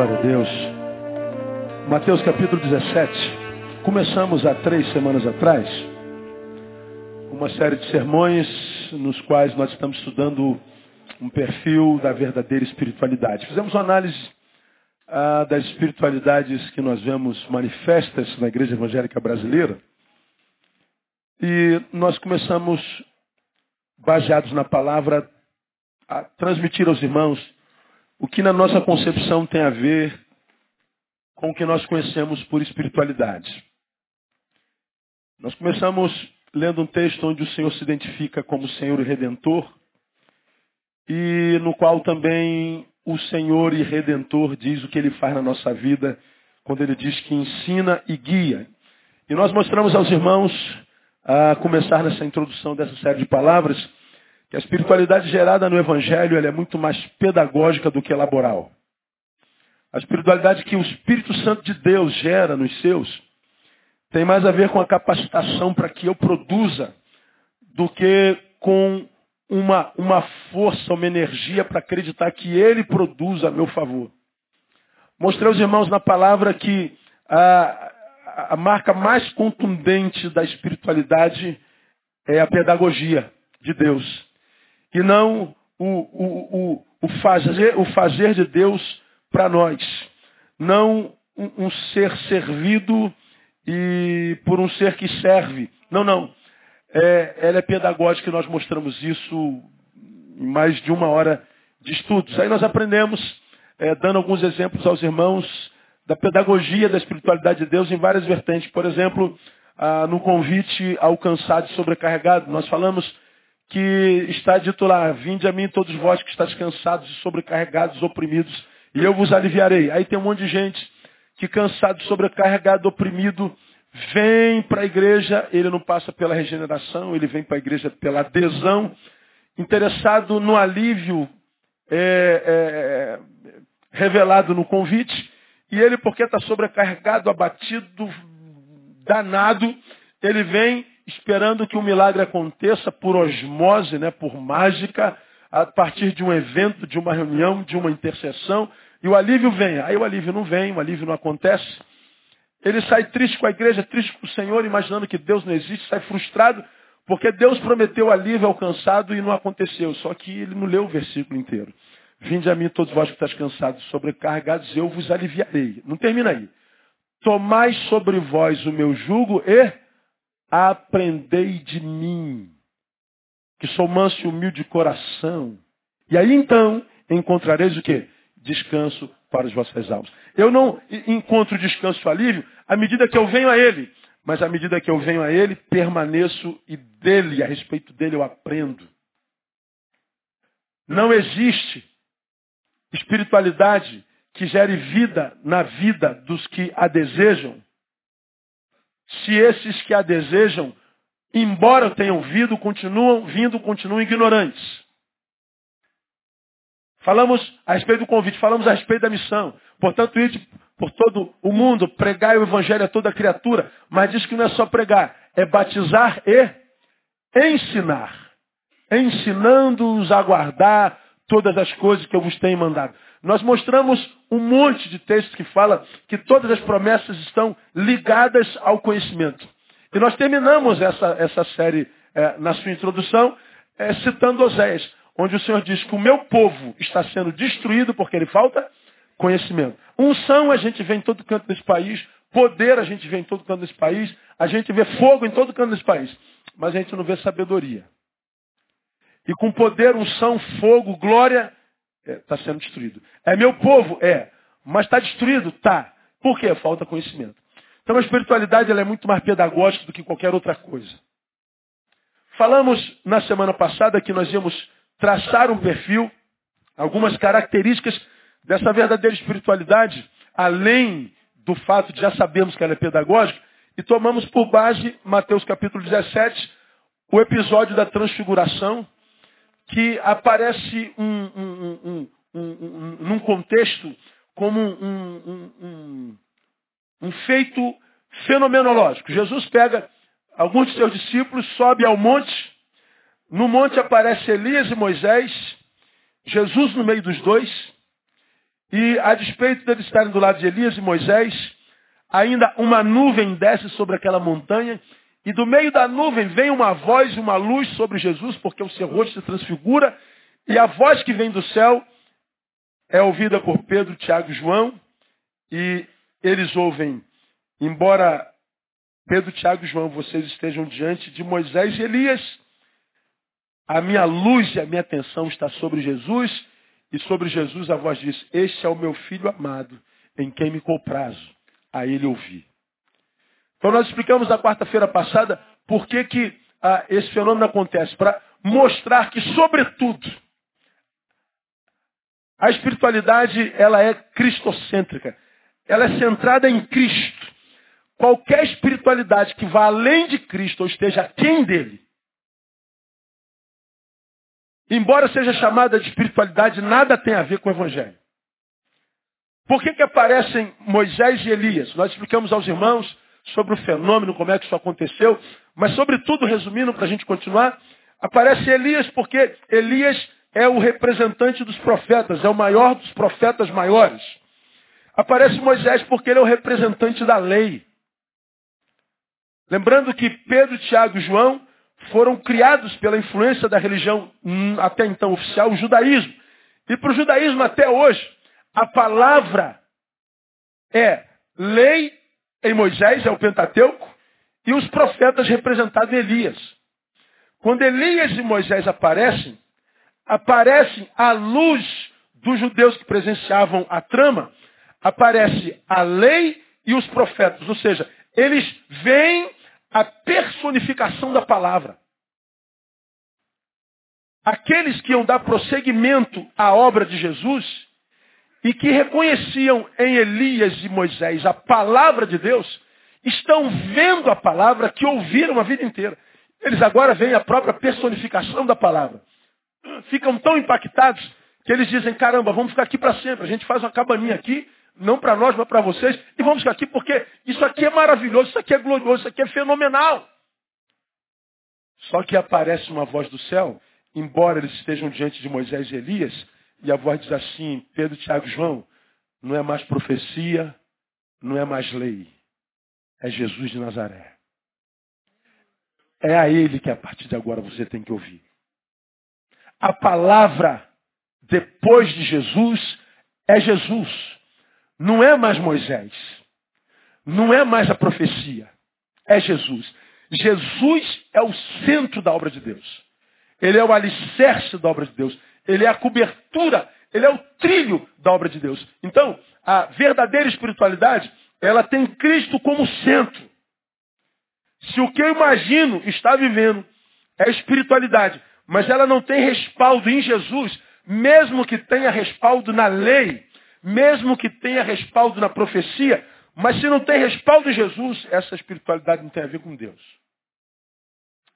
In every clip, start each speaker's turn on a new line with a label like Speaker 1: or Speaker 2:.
Speaker 1: Glória a Deus. Mateus capítulo 17. Começamos há três semanas atrás uma série de sermões nos quais nós estamos estudando um perfil da verdadeira espiritualidade. Fizemos uma análise ah, das espiritualidades que nós vemos manifestas na igreja evangélica brasileira. E nós começamos, baseados na palavra, a transmitir aos irmãos o que na nossa concepção tem a ver com o que nós conhecemos por espiritualidade. Nós começamos lendo um texto onde o Senhor se identifica como Senhor e Redentor, e no qual também o Senhor e Redentor diz o que ele faz na nossa vida, quando ele diz que ensina e guia. E nós mostramos aos irmãos, a começar nessa introdução dessa série de palavras, que a espiritualidade gerada no Evangelho é muito mais pedagógica do que laboral. A espiritualidade que o Espírito Santo de Deus gera nos seus tem mais a ver com a capacitação para que eu produza do que com uma, uma força, uma energia para acreditar que Ele produz a meu favor. Mostrei aos irmãos na palavra que a, a marca mais contundente da espiritualidade é a pedagogia de Deus e não o, o, o, o, fazer, o fazer de Deus para nós. Não um, um ser servido e por um ser que serve. Não, não. É, ela é pedagógica e nós mostramos isso em mais de uma hora de estudos. Aí nós aprendemos, é, dando alguns exemplos aos irmãos, da pedagogia da espiritualidade de Deus em várias vertentes. Por exemplo, ah, no convite ao cansado e sobrecarregado, nós falamos que está dito lá, vinde a mim todos vós que estáis cansados e sobrecarregados, oprimidos, e eu vos aliviarei. Aí tem um monte de gente que cansado, sobrecarregado, oprimido, vem para a igreja, ele não passa pela regeneração, ele vem para a igreja pela adesão, interessado no alívio é, é, revelado no convite, e ele, porque está sobrecarregado, abatido, danado, ele vem esperando que o milagre aconteça por osmose, né, por mágica, a partir de um evento, de uma reunião, de uma intercessão, e o alívio vem. Aí o alívio não vem, o alívio não acontece. Ele sai triste com a igreja, triste com o Senhor, imaginando que Deus não existe, sai frustrado, porque Deus prometeu alívio alcançado e não aconteceu. Só que ele não leu o versículo inteiro. Vinde a mim todos vós que estáis cansados, sobrecarregados, eu vos aliviarei. Não termina aí. Tomai sobre vós o meu jugo e aprendei de mim, que sou manso e humilde de coração. E aí então encontrareis o quê? Descanso para as vossas almas. Eu não encontro descanso alívio à medida que eu venho a Ele. Mas à medida que eu venho a Ele, permaneço e dele, a respeito dele, eu aprendo. Não existe espiritualidade que gere vida na vida dos que a desejam se esses que a desejam, embora tenham vindo, continuam vindo, continuam ignorantes. Falamos a respeito do convite, falamos a respeito da missão. Portanto, ir por todo o mundo, pregar o evangelho a toda criatura, mas diz que não é só pregar, é batizar e ensinar. Ensinando-os a guardar todas as coisas que eu vos tenho mandado. Nós mostramos um monte de textos que fala que todas as promessas estão ligadas ao conhecimento. E nós terminamos essa, essa série é, na sua introdução é, citando Oséias, onde o Senhor diz que o meu povo está sendo destruído porque ele falta conhecimento. Unção a gente vê em todo canto desse país, poder a gente vê em todo canto desse país, a gente vê fogo em todo canto desse país, mas a gente não vê sabedoria. E com poder, unção, fogo, glória, está é, tá sendo destruído. É meu povo? É. Mas está destruído? Tá. Por quê? Falta conhecimento. Então a espiritualidade ela é muito mais pedagógica do que qualquer outra coisa. Falamos na semana passada que nós íamos traçar um perfil, algumas características dessa verdadeira espiritualidade, além do fato de já sabermos que ela é pedagógica, e tomamos por base Mateus capítulo 17, o episódio da transfiguração, que aparece um, um, um, num contexto como um, feito fenomenológico. Jesus pega alguns de seus discípulos, sobe ao monte. No monte aparece Elias e Moisés, Jesus no meio dos dois. E a despeito deles estarem do lado de Elias e Moisés, ainda uma nuvem desce sobre aquela montanha, e do meio da nuvem vem uma voz e uma luz sobre Jesus, porque o seu rosto se transfigura, e a voz que vem do céu é ouvida por Pedro, Tiago e João, e eles ouvem, embora Pedro, Tiago e João, vocês estejam diante de Moisés e Elias, a minha luz e a minha atenção está sobre Jesus, e sobre Jesus a voz diz, este é o meu filho amado, em quem me comprazo, a ele ouvi. Então nós explicamos na quarta-feira passada por que, que ah, esse fenômeno acontece, para mostrar que, sobretudo, a espiritualidade ela é cristocêntrica. Ela é centrada em Cristo. Qualquer espiritualidade que vá além de Cristo ou esteja aquém dele, embora seja chamada de espiritualidade, nada tem a ver com o Evangelho. Por que, que aparecem Moisés e Elias? Nós explicamos aos irmãos sobre o fenômeno, como é que isso aconteceu, mas sobretudo, resumindo para a gente continuar, aparece Elias porque Elias é o representante dos profetas, é o maior dos profetas maiores. Aparece Moisés porque ele é o representante da lei. Lembrando que Pedro, Tiago e João foram criados pela influência da religião hum, até então oficial, o judaísmo. E para o judaísmo até hoje, a palavra é lei em Moisés, é o Pentateuco, e os profetas representados em Elias. Quando Elias e Moisés aparecem, aparecem à luz dos judeus que presenciavam a trama, aparece a lei e os profetas. Ou seja, eles veem a personificação da palavra. Aqueles que iam dar prosseguimento à obra de Jesus e que reconheciam em Elias e Moisés a palavra de Deus, estão vendo a palavra que ouviram a vida inteira. Eles agora veem a própria personificação da palavra. Ficam tão impactados que eles dizem, caramba, vamos ficar aqui para sempre. A gente faz uma cabaninha aqui, não para nós, mas para vocês, e vamos ficar aqui porque isso aqui é maravilhoso, isso aqui é glorioso, isso aqui é fenomenal. Só que aparece uma voz do céu, embora eles estejam diante de Moisés e Elias, e a voz diz assim, Pedro, Tiago e João, não é mais profecia, não é mais lei. É Jesus de Nazaré. É a ele que a partir de agora você tem que ouvir. A palavra depois de Jesus é Jesus. Não é mais Moisés. Não é mais a profecia. É Jesus. Jesus é o centro da obra de Deus. Ele é o alicerce da obra de Deus. Ele é a cobertura, ele é o trilho da obra de Deus. Então, a verdadeira espiritualidade, ela tem Cristo como centro. Se o que eu imagino está vivendo é espiritualidade, mas ela não tem respaldo em Jesus, mesmo que tenha respaldo na lei, mesmo que tenha respaldo na profecia, mas se não tem respaldo em Jesus, essa espiritualidade não tem a ver com Deus.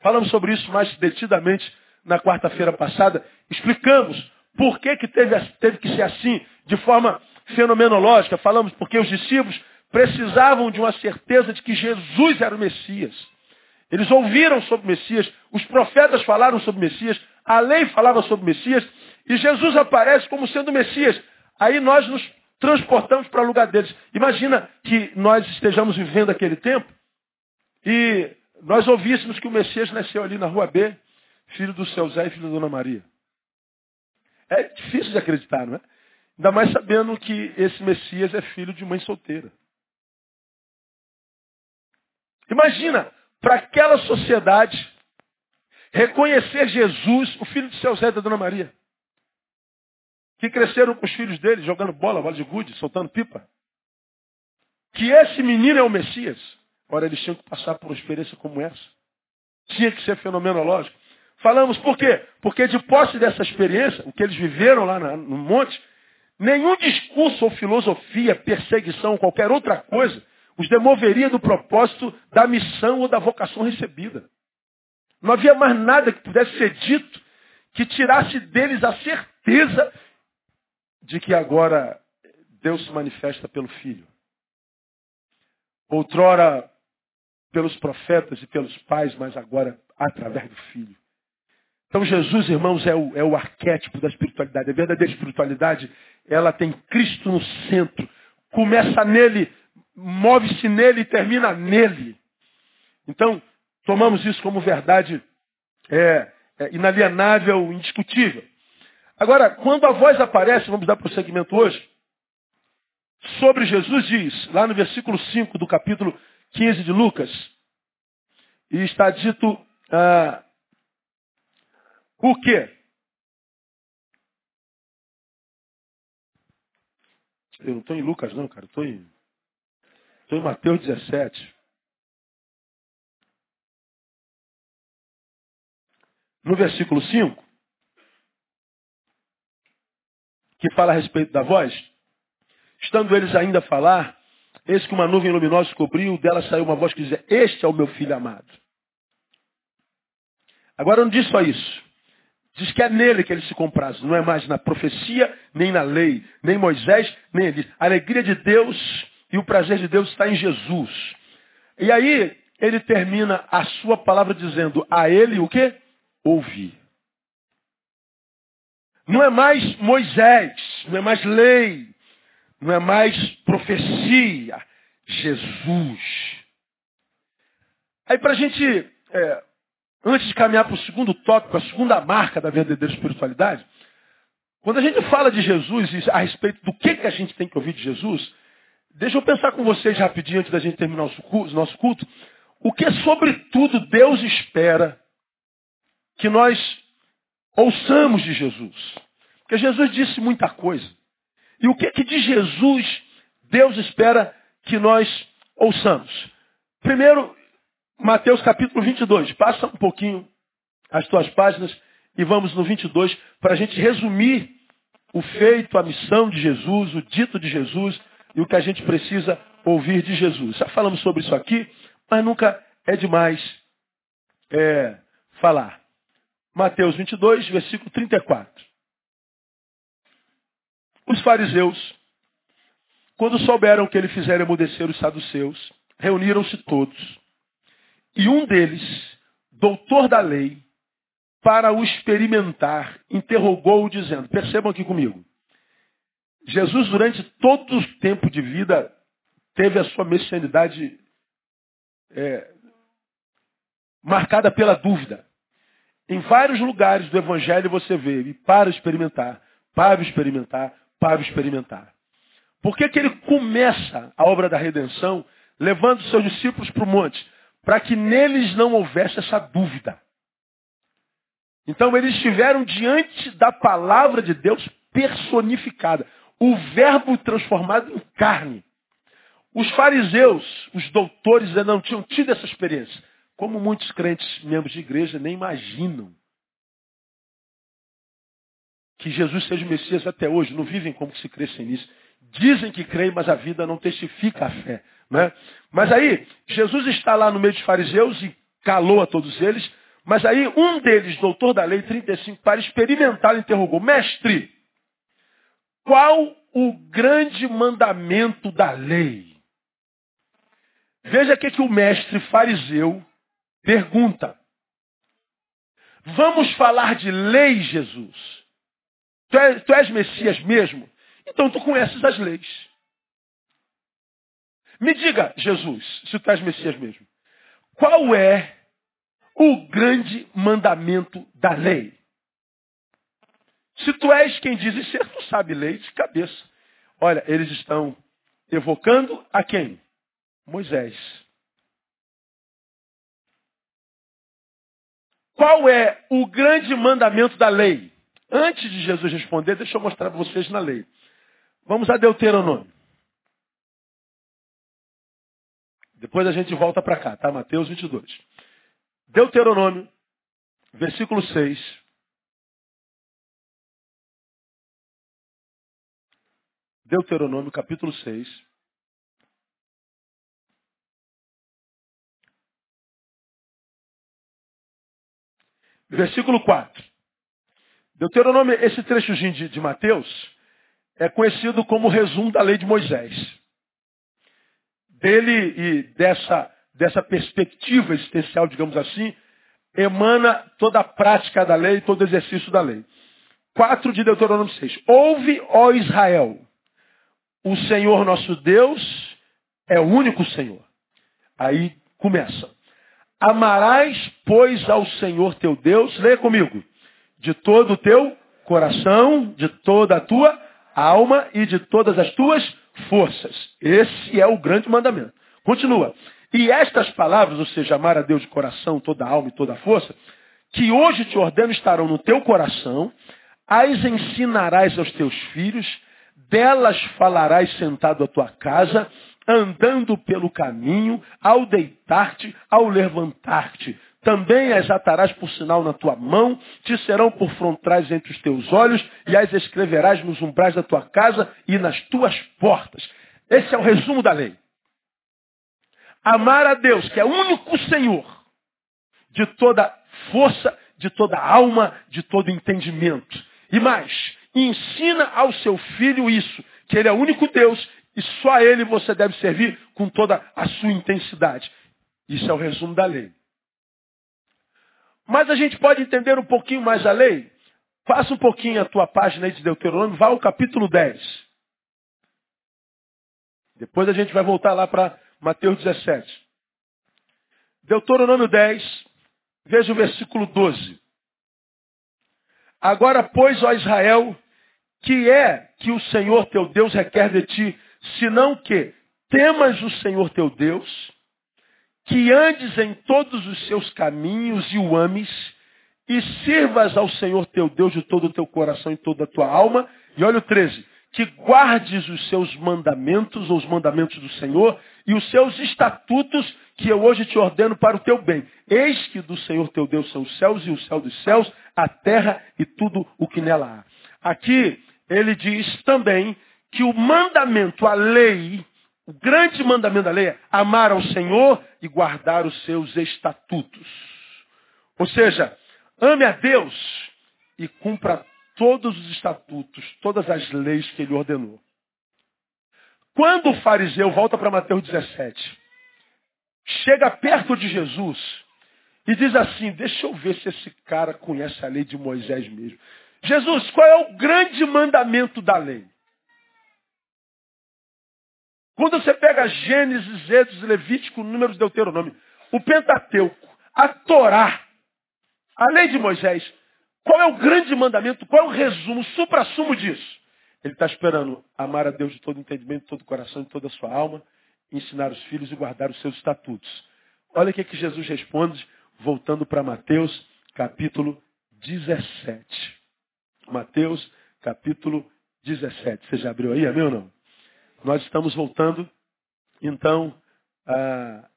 Speaker 1: Falamos sobre isso mais detidamente na quarta-feira passada, explicamos por que, que teve, teve que ser assim, de forma fenomenológica. Falamos porque os discípulos precisavam de uma certeza de que Jesus era o Messias. Eles ouviram sobre o Messias, os profetas falaram sobre o Messias, a lei falava sobre o Messias, e Jesus aparece como sendo o Messias. Aí nós nos transportamos para o lugar deles. Imagina que nós estejamos vivendo aquele tempo e nós ouvíssemos que o Messias nasceu ali na rua B, filho do seu Zé e filho da Dona Maria. É difícil de acreditar, não é? Ainda mais sabendo que esse Messias é filho de mãe solteira. Imagina, para aquela sociedade, reconhecer Jesus, o filho de seu Zé e da Dona Maria. Que cresceram com os filhos dele, jogando bola, bola de gude, soltando pipa. Que esse menino é o Messias. Ora, eles tinham que passar por uma experiência como essa. Tinha que ser fenomenológico. Falamos por quê? Porque de posse dessa experiência, o que eles viveram lá no monte, nenhum discurso ou filosofia, perseguição, qualquer outra coisa, os demoveria do propósito da missão ou da vocação recebida. Não havia mais nada que pudesse ser dito que tirasse deles a certeza de que agora Deus se manifesta pelo Filho. Outrora pelos profetas e pelos pais, mas agora através do Filho. Então Jesus, irmãos, é o, é o arquétipo da espiritualidade. A verdadeira espiritualidade, ela tem Cristo no centro. Começa nele, move-se nele e termina nele. Então, tomamos isso como verdade é, é, inalienável, indiscutível. Agora, quando a voz aparece, vamos dar prosseguimento hoje, sobre Jesus diz, lá no versículo 5 do capítulo 15 de Lucas, e está dito ah, o quê? Eu não estou em Lucas não, cara. Estou em, em Mateus 17. No versículo 5, que fala a respeito da voz, estando eles ainda a falar, eis que uma nuvem luminosa cobriu, dela saiu uma voz que dizia, este é o meu filho amado. Agora não diz só isso. Diz que é nele que ele se compraz. Não é mais na profecia, nem na lei, nem Moisés, nem ele. A alegria de Deus e o prazer de Deus está em Jesus. E aí ele termina a sua palavra dizendo a ele o quê? Ouvir. Não é mais Moisés, não é mais lei, não é mais profecia. Jesus. Aí para a gente é, antes de caminhar para o segundo tópico, a segunda marca da verdadeira espiritualidade, quando a gente fala de Jesus e a respeito do que, que a gente tem que ouvir de Jesus, deixa eu pensar com vocês rapidinho antes da gente terminar o nosso culto, o que sobretudo Deus espera que nós ouçamos de Jesus. Porque Jesus disse muita coisa. E o que, que de Jesus Deus espera que nós ouçamos? Primeiro, Mateus capítulo 22. Passa um pouquinho as tuas páginas e vamos no 22 para a gente resumir o feito, a missão de Jesus, o dito de Jesus e o que a gente precisa ouvir de Jesus. Já falamos sobre isso aqui, mas nunca é demais é, falar. Mateus 22, versículo 34. Os fariseus, quando souberam que ele fizera emudecer os saduceus, reuniram-se todos e um deles, doutor da lei, para o experimentar, interrogou-o dizendo, percebam aqui comigo, Jesus durante todo o tempo de vida teve a sua messianidade é, marcada pela dúvida. Em vários lugares do Evangelho você vê, e para experimentar, para experimentar, para experimentar. Por que, que ele começa a obra da redenção levando seus discípulos para o monte? Para que neles não houvesse essa dúvida. Então eles estiveram diante da palavra de Deus personificada, o verbo transformado em carne. Os fariseus, os doutores ainda não tinham tido essa experiência, como muitos crentes, membros de igreja, nem imaginam que Jesus seja o Messias até hoje, não vivem como se crescem nisso. Dizem que creem, mas a vida não testifica a fé. Né? Mas aí, Jesus está lá no meio dos fariseus e calou a todos eles. Mas aí, um deles, doutor da lei 35, para experimentar, interrogou: Mestre, qual o grande mandamento da lei? Veja o que, que o mestre fariseu pergunta. Vamos falar de lei, Jesus. Tu és, tu és Messias mesmo? Então tu conheces as leis. Me diga, Jesus, se tu és Messias mesmo, qual é o grande mandamento da lei? Se tu és quem diz ser, tu sabe lei de cabeça. Olha, eles estão evocando a quem? Moisés. Qual é o grande mandamento da lei? Antes de Jesus responder, deixa eu mostrar para vocês na lei. Vamos a Deuteronômio. Depois a gente volta para cá, tá? Mateus 22. Deuteronômio, versículo 6. Deuteronômio, capítulo 6. Versículo 4. Deuteronômio, esse trechozinho de, de Mateus, é conhecido como resumo da lei de Moisés dele e dessa, dessa perspectiva existencial, digamos assim, emana toda a prática da lei, todo o exercício da lei. 4 de Deuteronômio 6. Ouve, ó Israel, o Senhor nosso Deus é o único Senhor. Aí começa. Amarás, pois, ao Senhor teu Deus, leia comigo, de todo o teu coração, de toda a tua alma e de todas as tuas forças. Esse é o grande mandamento. Continua. E estas palavras, ou seja, amar a Deus de coração, toda alma e toda força, que hoje te ordeno estarão no teu coração, as ensinarás aos teus filhos, delas falarás sentado à tua casa, andando pelo caminho, ao deitar-te, ao levantar-te. Também as atarás por sinal na tua mão, te serão por frontais entre os teus olhos, e as escreverás nos umbrais da tua casa e nas tuas portas. Esse é o resumo da lei. Amar a Deus, que é o único Senhor, de toda força, de toda alma, de todo entendimento. E mais, ensina ao seu filho isso, que ele é o único Deus e só a ele você deve servir com toda a sua intensidade. Isso é o resumo da lei. Mas a gente pode entender um pouquinho mais a lei? Passa um pouquinho a tua página aí de Deuteronômio, vá ao capítulo 10. Depois a gente vai voltar lá para Mateus 17. Deuteronômio 10, veja o versículo 12. Agora, pois, ó Israel, que é que o Senhor teu Deus requer de ti, senão que temas o Senhor teu Deus, que andes em todos os seus caminhos e o ames, e sirvas ao Senhor teu Deus de todo o teu coração e toda a tua alma. E olha o 13, que guardes os seus mandamentos, ou os mandamentos do Senhor, e os seus estatutos que eu hoje te ordeno para o teu bem. Eis que do Senhor teu Deus são os céus e o céu dos céus, a terra e tudo o que nela há. Aqui ele diz também que o mandamento, a lei, o grande mandamento da lei é amar ao Senhor e guardar os seus estatutos. Ou seja, ame a Deus e cumpra todos os estatutos, todas as leis que ele ordenou. Quando o fariseu, volta para Mateus 17, chega perto de Jesus e diz assim, deixa eu ver se esse cara conhece a lei de Moisés mesmo. Jesus, qual é o grande mandamento da lei? Quando você pega Gênesis, Êxodo, Levítico, Números, Deuteronômio, o Pentateuco, a Torá, a lei de Moisés, qual é o grande mandamento, qual é o resumo, o supra-sumo disso? Ele está esperando amar a Deus de todo entendimento, de todo coração, de toda a sua alma, ensinar os filhos e guardar os seus estatutos. Olha o que, que Jesus responde, voltando para Mateus, capítulo 17. Mateus, capítulo 17. Você já abriu aí, amém ou não? Nós estamos voltando, então, a...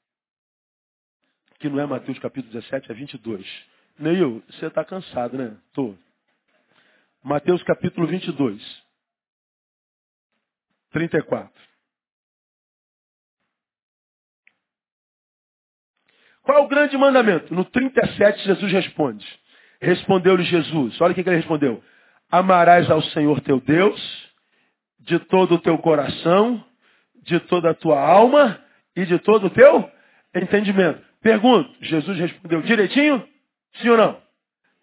Speaker 1: que não é Mateus capítulo 17, é 22. Neil, você está cansado, né? Tô. Mateus capítulo 22. 34. Qual é o grande mandamento? No 37, Jesus responde. Respondeu-lhe Jesus. Olha o que ele respondeu. Amarás ao Senhor teu Deus de todo o teu coração, de toda a tua alma e de todo o teu entendimento. Pergunto, Jesus respondeu direitinho? Sim ou não?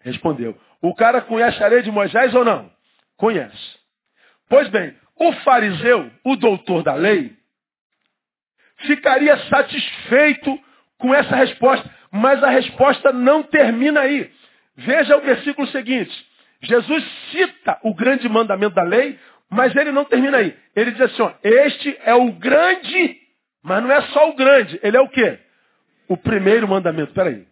Speaker 1: Respondeu. O cara conhece a lei de Moisés ou não? Conhece. Pois bem, o fariseu, o doutor da lei, ficaria satisfeito com essa resposta, mas a resposta não termina aí. Veja o versículo seguinte. Jesus cita o grande mandamento da lei, mas ele não termina aí. Ele diz assim, ó, este é o grande, mas não é só o grande, ele é o quê? O primeiro mandamento. Peraí.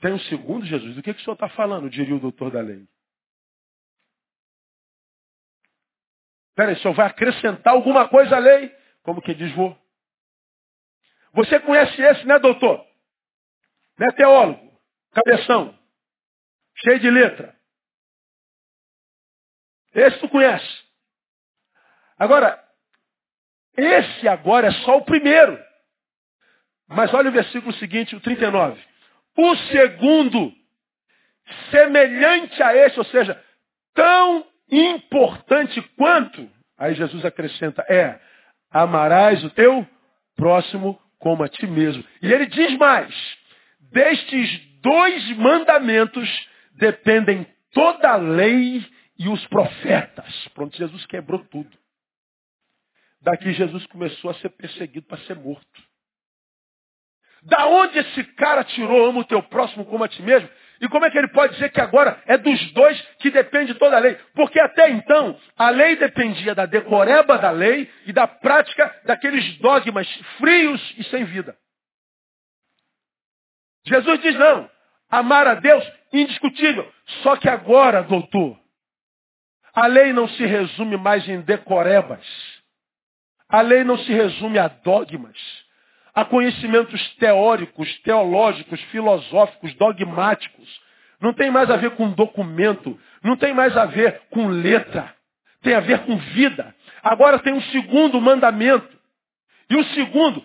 Speaker 1: Tem um segundo, Jesus? Do que, que o senhor está falando? diria o doutor da lei. Peraí, o senhor vai acrescentar alguma coisa à lei? Como que diz vou? Você conhece esse, né, doutor? Né, teólogo? Cabeção. Cheio de letra. Esse tu conhece. Agora, esse agora é só o primeiro. Mas olha o versículo seguinte, o 39. O segundo, semelhante a esse, ou seja, tão importante quanto, aí Jesus acrescenta, é, amarás o teu próximo como a ti mesmo. E ele diz mais, Destes dois mandamentos dependem toda a lei e os profetas. Pronto, Jesus quebrou tudo. Daqui Jesus começou a ser perseguido para ser morto. Da onde esse cara tirou ama o teu próximo como a ti mesmo? E como é que ele pode dizer que agora é dos dois que depende toda a lei? Porque até então, a lei dependia da decoreba da lei e da prática daqueles dogmas frios e sem vida. Jesus diz não, amar a Deus indiscutível. Só que agora, doutor, a lei não se resume mais em decorebas. A lei não se resume a dogmas a conhecimentos teóricos, teológicos, filosóficos, dogmáticos. Não tem mais a ver com documento, não tem mais a ver com letra, tem a ver com vida. Agora tem um segundo mandamento. E o segundo,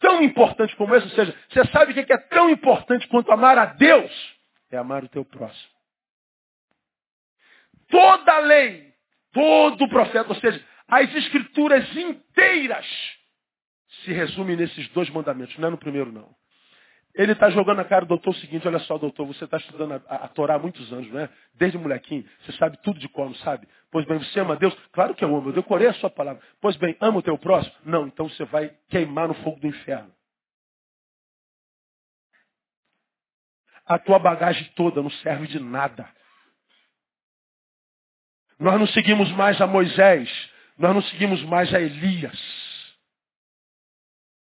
Speaker 1: tão importante como esse, ou seja, você sabe o que é tão importante quanto amar a Deus? É amar o teu próximo. Toda a lei, todo o profeta, ou seja, as escrituras inteiras se resume nesses dois mandamentos, não é no primeiro não. Ele está jogando na cara do doutor o seguinte, olha só, doutor, você está estudando a, a, a, Torá há muitos anos, né? Desde molequinho, você sabe tudo de como, sabe? Pois bem, você ama Deus? Claro que eu amo, eu decorei a sua palavra. Pois bem, ama o teu próximo? Não, então você vai queimar no fogo do inferno. A tua bagagem toda não serve de nada. Nós não seguimos mais a Moisés, nós não seguimos mais a Elias.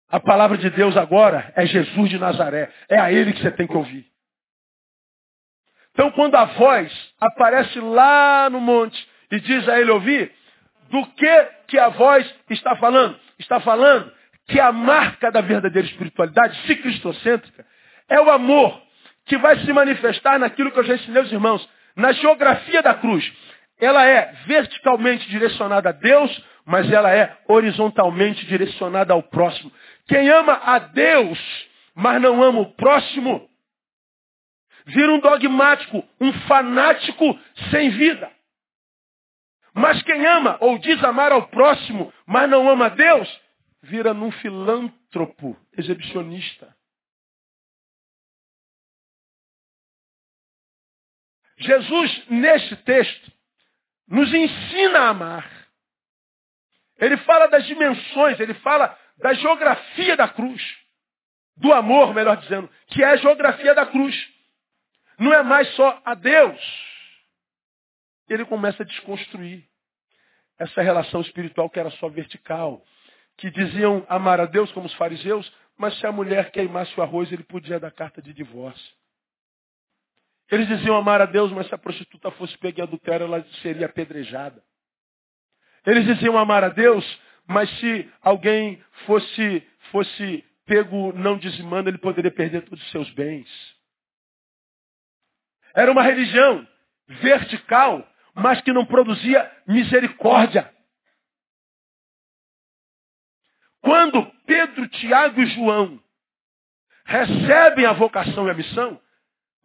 Speaker 1: A palavra de Deus agora é Jesus de Nazaré. É a ele que você tem que ouvir. Então, quando a voz aparece lá no monte e diz a ele ouvir, do que que a voz está falando? Está falando que a marca da verdadeira espiritualidade, se cristocêntrica, é o amor que vai se manifestar naquilo que eu já ensinei aos irmãos, na geografia da cruz. Ela é verticalmente direcionada a Deus, mas ela é horizontalmente direcionada ao próximo. Quem ama a Deus, mas não ama o próximo, vira um dogmático, um fanático sem vida. Mas quem ama ou diz amar ao próximo, mas não ama a Deus, vira num filântropo exibicionista. Jesus, neste texto, nos ensina a amar. Ele fala das dimensões, ele fala da geografia da cruz. Do amor, melhor dizendo, que é a geografia da cruz. Não é mais só a Deus. Ele começa a desconstruir essa relação espiritual que era só vertical. Que diziam amar a Deus como os fariseus, mas se a mulher queimasse o arroz, ele podia dar carta de divórcio. Eles diziam amar a Deus, mas se a prostituta fosse pega em adultério, ela seria apedrejada. Eles diziam amar a Deus, mas se alguém fosse, fosse pego não dizimando, ele poderia perder todos os seus bens. Era uma religião vertical, mas que não produzia misericórdia. Quando Pedro, Tiago e João recebem a vocação e a missão,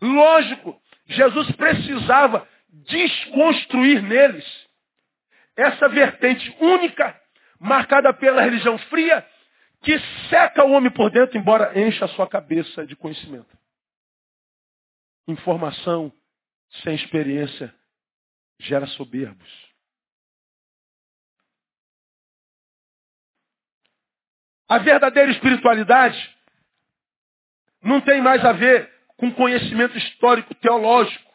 Speaker 1: lógico, Jesus precisava desconstruir neles essa vertente única marcada pela religião fria, que seca o homem por dentro, embora encha a sua cabeça de conhecimento. Informação sem experiência gera soberbos. A verdadeira espiritualidade não tem mais a ver com conhecimento histórico teológico.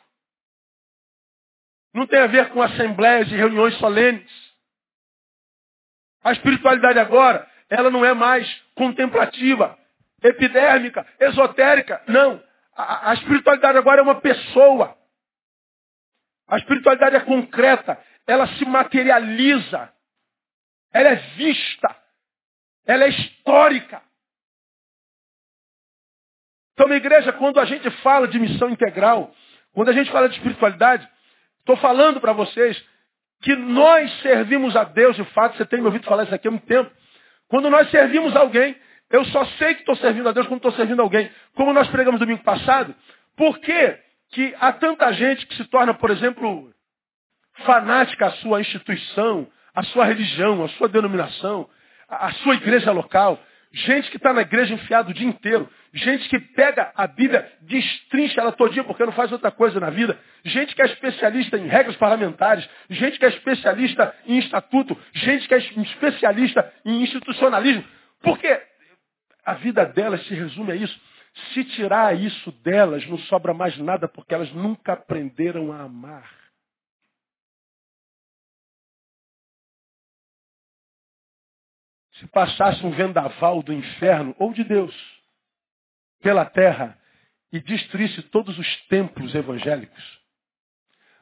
Speaker 1: Não tem a ver com assembleias e reuniões solenes. A espiritualidade agora, ela não é mais contemplativa, epidérmica, esotérica. Não. A, a espiritualidade agora é uma pessoa. A espiritualidade é concreta. Ela se materializa. Ela é vista. Ela é histórica. Então, na igreja, quando a gente fala de missão integral, quando a gente fala de espiritualidade, estou falando para vocês que nós servimos a Deus, de fato, você tem me ouvido falar isso aqui há muito tempo. Quando nós servimos alguém, eu só sei que estou servindo a Deus quando estou servindo alguém. Como nós pregamos domingo passado, por que, que há tanta gente que se torna, por exemplo, fanática à sua instituição, à sua religião, à sua denominação, à sua igreja local, Gente que está na igreja enfiado o dia inteiro. Gente que pega a Bíblia, destrincha ela todinha porque não faz outra coisa na vida. Gente que é especialista em regras parlamentares. Gente que é especialista em estatuto. Gente que é especialista em institucionalismo. Porque a vida delas se resume a isso. Se tirar isso delas, não sobra mais nada porque elas nunca aprenderam a amar. Se passasse um vendaval do inferno ou de Deus pela terra e destruísse todos os templos evangélicos,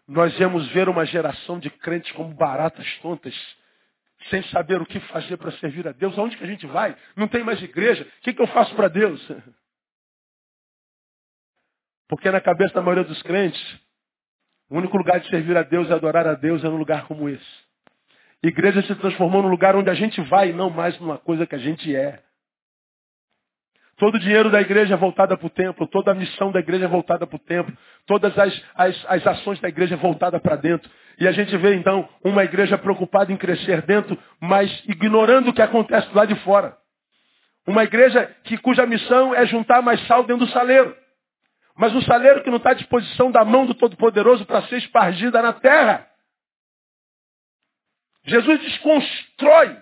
Speaker 1: nós íamos ver uma geração de crentes como baratas tontas, sem saber o que fazer para servir a Deus. Aonde que a gente vai? Não tem mais igreja. O que, que eu faço para Deus? Porque na cabeça da maioria dos crentes, o único lugar de servir a Deus e adorar a Deus é num lugar como esse. Igreja se transformou num lugar onde a gente vai e não mais numa coisa que a gente é. Todo o dinheiro da igreja é voltada para o templo, toda a missão da igreja é voltada para o templo, todas as, as, as ações da igreja é voltada para dentro. E a gente vê então uma igreja preocupada em crescer dentro, mas ignorando o que acontece lá de fora. Uma igreja que, cuja missão é juntar mais sal dentro do saleiro. Mas um saleiro que não está à disposição da mão do Todo-Poderoso para ser espargida na terra. Jesus desconstrói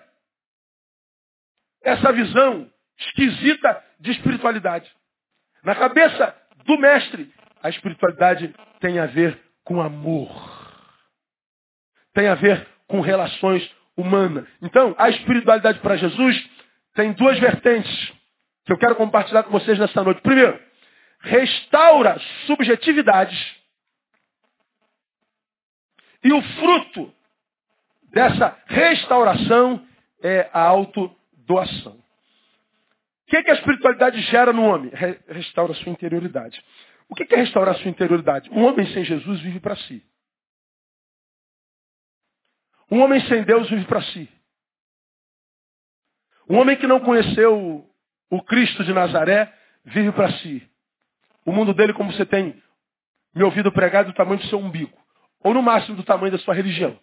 Speaker 1: essa visão esquisita de espiritualidade. Na cabeça do mestre, a espiritualidade tem a ver com amor. Tem a ver com relações humanas. Então, a espiritualidade para Jesus tem duas vertentes que eu quero compartilhar com vocês nessa noite. Primeiro, restaura subjetividades. E o fruto dessa restauração é a autodoação. O que, que a espiritualidade gera no homem? Restaura sua interioridade. O que é restaurar a sua interioridade? Um homem sem Jesus vive para si. Um homem sem Deus vive para si. Um homem que não conheceu o Cristo de Nazaré vive para si. O mundo dele, como você tem me ouvido pregar, é do tamanho do seu umbigo. Ou no máximo do tamanho da sua religião.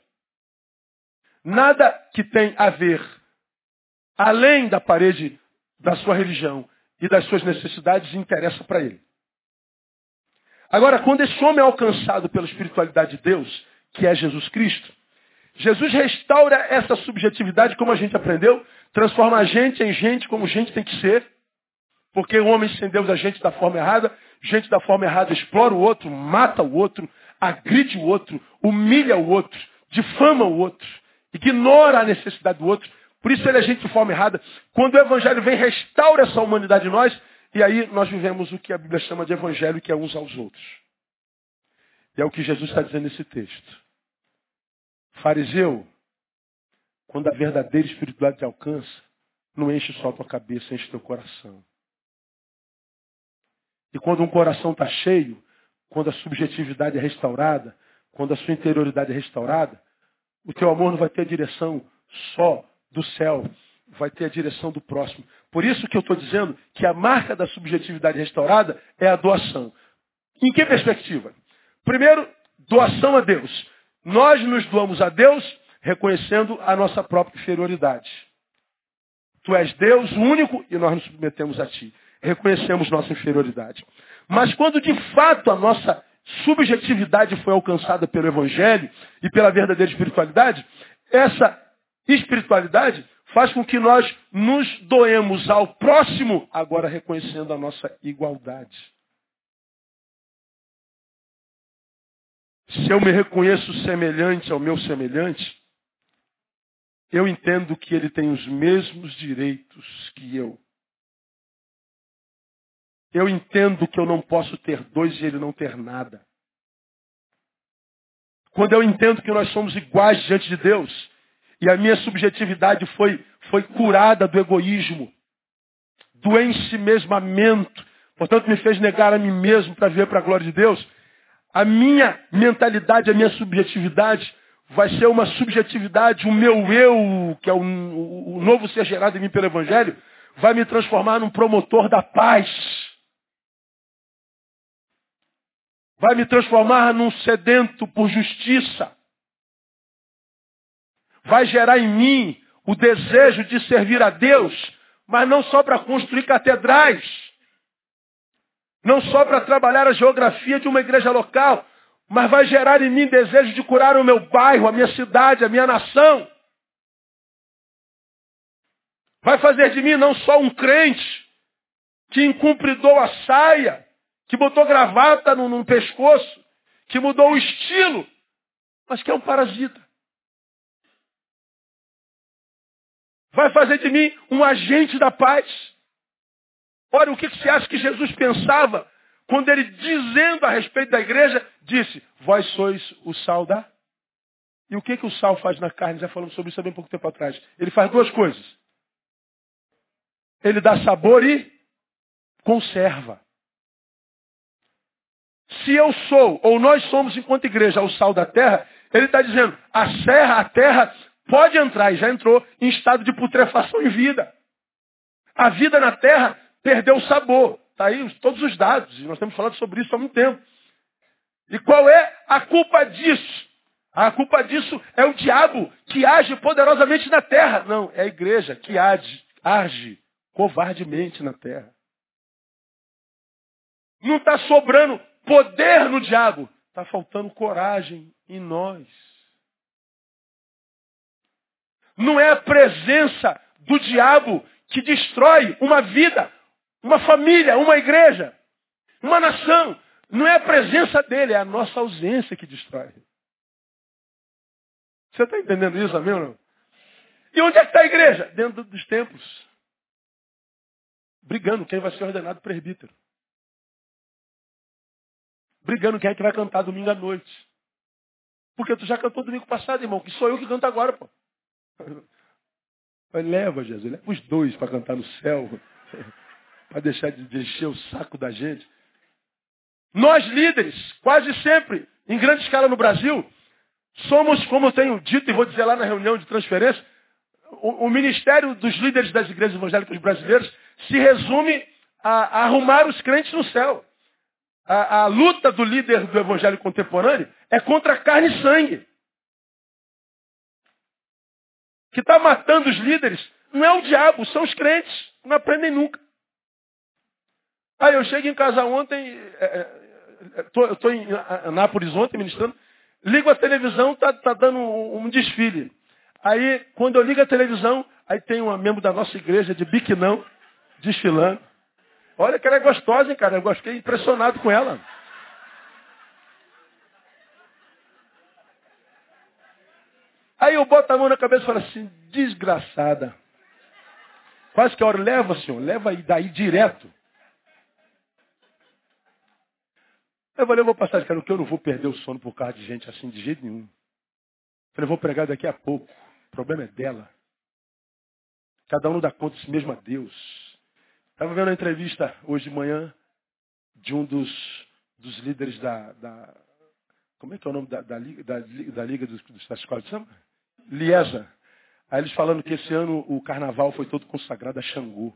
Speaker 1: Nada que tem a ver além da parede da sua religião e das suas necessidades interessa para ele. Agora, quando esse homem é alcançado pela espiritualidade de Deus, que é Jesus Cristo, Jesus restaura essa subjetividade, como a gente aprendeu, transforma a gente em gente como gente tem que ser, porque o homem sem Deus é gente da forma errada, gente da forma errada explora o outro, mata o outro, agride o outro, humilha o outro, difama o outro, ignora a necessidade do outro. Por isso ele é gente de forma errada. Quando o evangelho vem, restaura essa humanidade em nós, e aí nós vivemos o que a Bíblia chama de evangelho, que é uns aos outros. E é o que Jesus está dizendo nesse texto. Fariseu, quando a verdadeira espiritualidade te alcança, não enche só a tua cabeça, enche teu coração. E quando um coração está cheio, quando a subjetividade é restaurada, quando a sua interioridade é restaurada, o teu amor não vai ter direção só do céu, vai ter a direção do próximo. Por isso que eu estou dizendo que a marca da subjetividade restaurada é a doação. Em que perspectiva? Primeiro, doação a Deus. Nós nos doamos a Deus reconhecendo a nossa própria inferioridade. Tu és Deus único e nós nos submetemos a Ti. Reconhecemos nossa inferioridade. Mas quando de fato a nossa subjetividade foi alcançada pelo Evangelho e pela verdadeira espiritualidade, essa espiritualidade faz com que nós nos doemos ao próximo, agora reconhecendo a nossa igualdade. Se eu me reconheço semelhante ao meu semelhante, eu entendo que ele tem os mesmos direitos que eu. Eu entendo que eu não posso ter dois e ele não ter nada. Quando eu entendo que nós somos iguais diante de Deus, e a minha subjetividade foi, foi curada do egoísmo, do ensimesmamento, portanto me fez negar a mim mesmo para viver para a glória de Deus, a minha mentalidade, a minha subjetividade vai ser uma subjetividade, o meu eu, que é o, o, novo ser gerado em mim pelo Evangelho, vai me transformar num promotor da paz. Vai me transformar num sedento por justiça. Vai gerar em mim o desejo de servir a Deus mas não só para construir catedrais, não só para trabalhar a geografia de uma igreja local, mas vai gerar em mim desejo de curar o meu bairro, a minha cidade, a minha nação. Vai fazer de mim não só um crente que incumpridou a saia, que botou gravata no, no pescoço, que mudou o estilo, mas que é um parasita. Vai fazer de mim um agente da paz. Ora, o que você acha que Jesus pensava quando ele, dizendo a respeito da igreja, disse, vós sois o sal da... E o que, que o sal faz na carne? Já falamos sobre isso há bem pouco tempo atrás. Ele faz duas coisas. Ele dá sabor e conserva. Se eu sou, ou nós somos, enquanto igreja, o sal da terra, ele está dizendo, a serra, a terra, pode entrar, e já entrou, em estado de putrefação em vida. A vida na terra perdeu o sabor. Está aí todos os dados, e nós temos falado sobre isso há muito tempo. E qual é a culpa disso? A culpa disso é o diabo que age poderosamente na terra. Não, é a igreja que age, age covardemente na terra. Não está sobrando poder no diabo. Está faltando coragem em nós. Não é a presença do diabo que destrói uma vida, uma família, uma igreja, uma nação. Não é a presença dele, é a nossa ausência que destrói. Você está entendendo isso, amém ou não? E onde é que está a igreja? Dentro dos templos. Brigando quem vai ser ordenado presbítero brigando quem é que vai cantar domingo à noite. Porque tu já cantou domingo passado, irmão, que sou eu que canto agora, pô. Mas leva, Jesus, leva os dois para cantar no céu, para deixar de encher o saco da gente. Nós líderes, quase sempre, em grande escala no Brasil, somos, como eu tenho dito e vou dizer lá na reunião de transferência, o, o ministério dos líderes das igrejas evangélicas brasileiras se resume a, a arrumar os crentes no céu a, a luta do líder do evangelho contemporâneo é contra carne e sangue. Que está matando os líderes não é o diabo, são os crentes. Não aprendem nunca. Aí eu chego em casa ontem, é, é, eu estou em Anápolis ontem ministrando, ligo a televisão, está tá dando um, um, desfile. Aí, quando eu ligo a televisão, aí tem um membro da nossa igreja de biquinão desfilando. Olha que ela é gostosa, hein, cara? Eu fiquei impressionado com ela. Aí eu boto a mão na cabeça e falo assim, desgraçada. Quase que a hora, leva, senhor, leva aí daí direto. Eu falei, eu vou passar de cara, que eu não vou perder o sono por causa de gente assim de jeito nenhum. Eu falei, eu vou pregar daqui a pouco. O problema é dela. Cada um dá conta de si mesmo a Deus. Estava vendo a entrevista hoje de manhã de um dos, dos líderes da, da, Como é que é o nome da, da, da, da Liga dos, da Escola de Samba? Liesa. Aí eles falando que esse ano o carnaval foi todo consagrado a Xangô.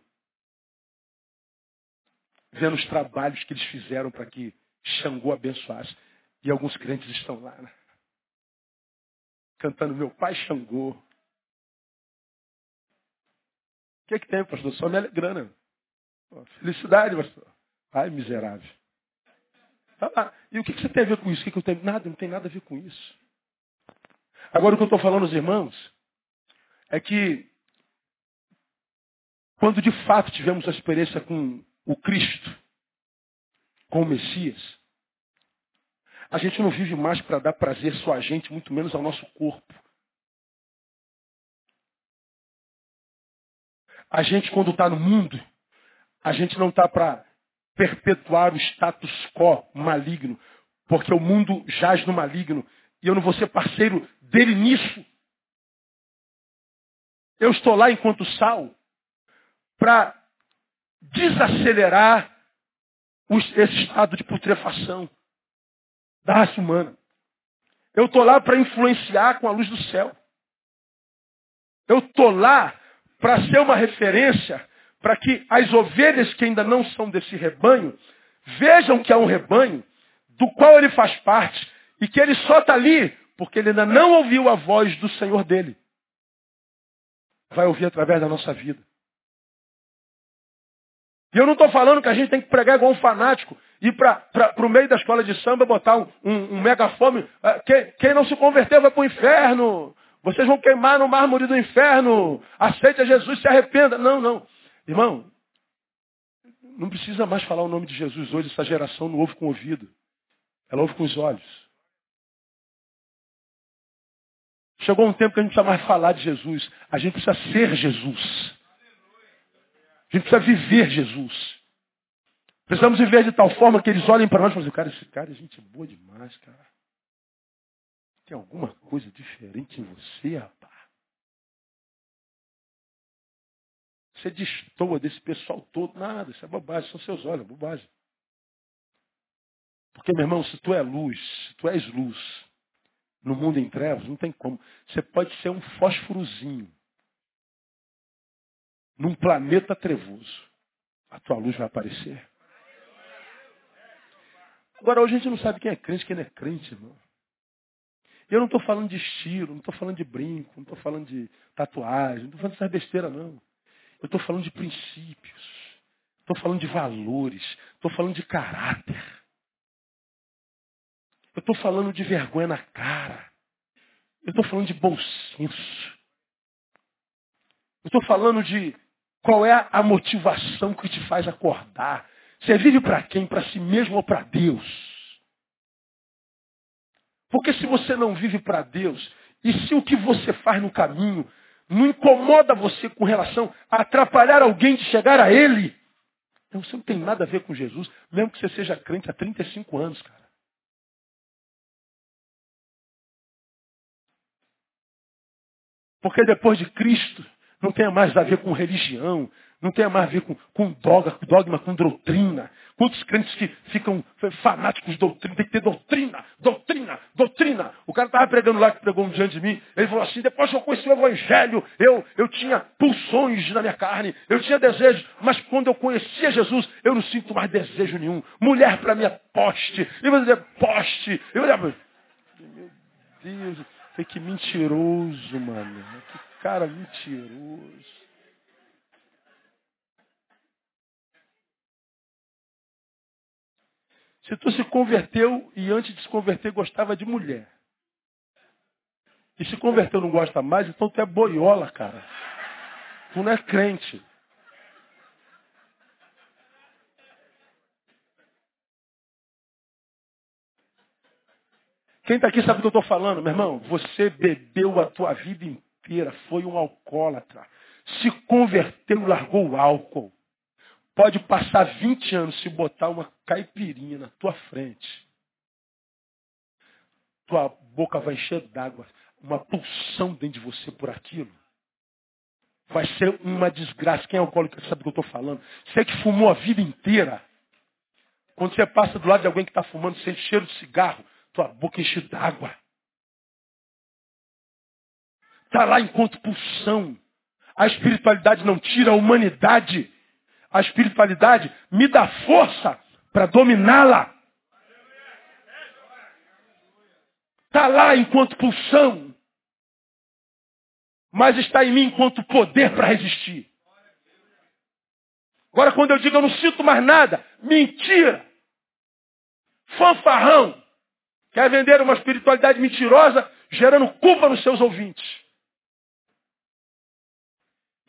Speaker 1: Vendo os trabalhos que eles fizeram para que Xangô abençoasse. E alguns crentes estão lá, né? Cantando Meu Pai Xangô. O que, é que tem, pastor? Só me alegrando. Felicidade, pastor. Ai, miserável. Ah, e o que você tem a ver com isso? O que eu tenho? Nada, não tem nada a ver com isso. Agora o que eu estou falando aos irmãos é que quando de fato tivemos a experiência com o Cristo, com o Messias, a gente não vive mais para dar prazer só a gente, muito menos ao nosso corpo. A gente, quando está no mundo, a gente não está para perpetuar o status quo maligno, porque o mundo jaz no maligno e eu não vou ser parceiro dele nisso. Eu estou lá enquanto sal para desacelerar esse estado de putrefação da raça humana. Eu estou lá para influenciar com a luz do céu. Eu estou lá para ser uma referência para que as ovelhas que ainda não são desse rebanho vejam que há um rebanho do qual ele faz parte e que ele só está ali porque ele ainda não ouviu a voz do Senhor dele. Vai ouvir através da nossa vida. E eu não estou falando que a gente tem que pregar igual um fanático, ir para o meio da escola de samba, botar um, um, um megafone. É, quem, quem não se converteu vai para o inferno. Vocês vão queimar no mármore do inferno. Aceite a Jesus, se arrependa. Não, não. Irmão, não precisa mais falar o nome de Jesus hoje. Essa geração não ouve com o ouvido. Ela ouve com os olhos. Chegou um tempo que a gente não precisa mais falar de Jesus. A gente precisa ser Jesus. A gente precisa viver Jesus. Precisamos viver de tal forma que eles olhem para nós e falem, cara, esse cara é gente boa demais, cara. Tem alguma coisa diferente em você, rapaz? Você destoa desse pessoal todo. Nada, isso é bobagem, são seus olhos, é bobagem. Porque, meu irmão, se tu é luz, se tu és luz, no mundo em trevas, não tem como. Você pode ser um fósforozinho num planeta trevoso. A tua luz vai aparecer. Agora, hoje a gente não sabe quem é crente, quem não é crente, irmão. Eu não estou falando de estilo, não estou falando de brinco, não estou falando de tatuagem, não estou falando dessas besteira, não. Eu estou falando de princípios. Estou falando de valores. Estou falando de caráter. Eu estou falando de vergonha na cara. Eu estou falando de bom senso. Eu estou falando de qual é a motivação que te faz acordar. Você vive para quem? Para si mesmo ou para Deus? Porque se você não vive para Deus, e se o que você faz no caminho não incomoda você com relação a atrapalhar alguém de chegar a Ele, então você não tem nada a ver com Jesus, mesmo que você seja crente há 35 anos, cara. Porque depois de Cristo, não tem mais a ver com religião, não tem mais a ver com, com dogma, dogma, com doutrina. Quantos crentes que ficam fanáticos de doutrina, tem que ter doutrina, doutrina, doutrina. O cara estava pregando lá, que pregou um diante de mim, ele falou assim, depois que eu conheci o Evangelho, eu, eu tinha pulsões na minha carne, eu tinha desejos, mas quando eu conhecia Jesus, eu não sinto mais desejo nenhum. Mulher para mim é poste, e você dizer poste. Eu olhava, meu Deus, que mentiroso, mano. Que cara mentiroso. Se tu se converteu e antes de se converter gostava de mulher. E se converteu não gosta mais, então tu é boiola, cara. Tu não é crente. Quem está aqui sabe o que eu estou falando, meu irmão? Você bebeu a tua vida inteira, foi um alcoólatra. Se converteu, largou o álcool. Pode passar 20 anos se botar uma caipirinha na tua frente. Tua boca vai encher d'água. Uma pulsão dentro de você por aquilo. Vai ser uma desgraça. Quem é alcoólico sabe do que eu estou falando. Você que fumou a vida inteira. Quando você passa do lado de alguém que está fumando, sente cheiro de cigarro, tua boca enche d'água. Está lá enquanto pulsão. A espiritualidade não tira a humanidade. A espiritualidade me dá força para dominá-la. Está lá enquanto pulsão. Mas está em mim enquanto poder para resistir. Agora, quando eu digo eu não sinto mais nada, mentira. Fanfarrão. Quer vender uma espiritualidade mentirosa, gerando culpa nos seus ouvintes.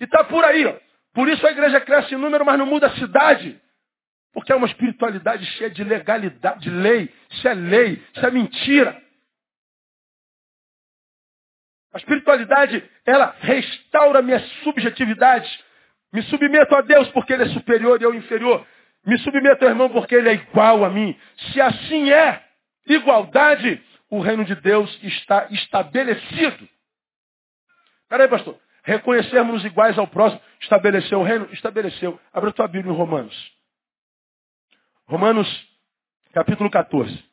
Speaker 1: E está por aí, ó. Por isso a igreja cresce em número, mas não muda a cidade. Porque é uma espiritualidade cheia de legalidade, de lei. Isso é lei, isso é mentira. A espiritualidade, ela restaura minhas subjetividades. Me submeto a Deus porque Ele é superior e eu inferior. Me submeto ao irmão porque Ele é igual a mim. Se assim é, igualdade, o reino de Deus está estabelecido. Peraí, pastor. Reconhecermos iguais ao próximo, estabeleceu o reino? Estabeleceu. Abra tua Bíblia em Romanos. Romanos, capítulo 14.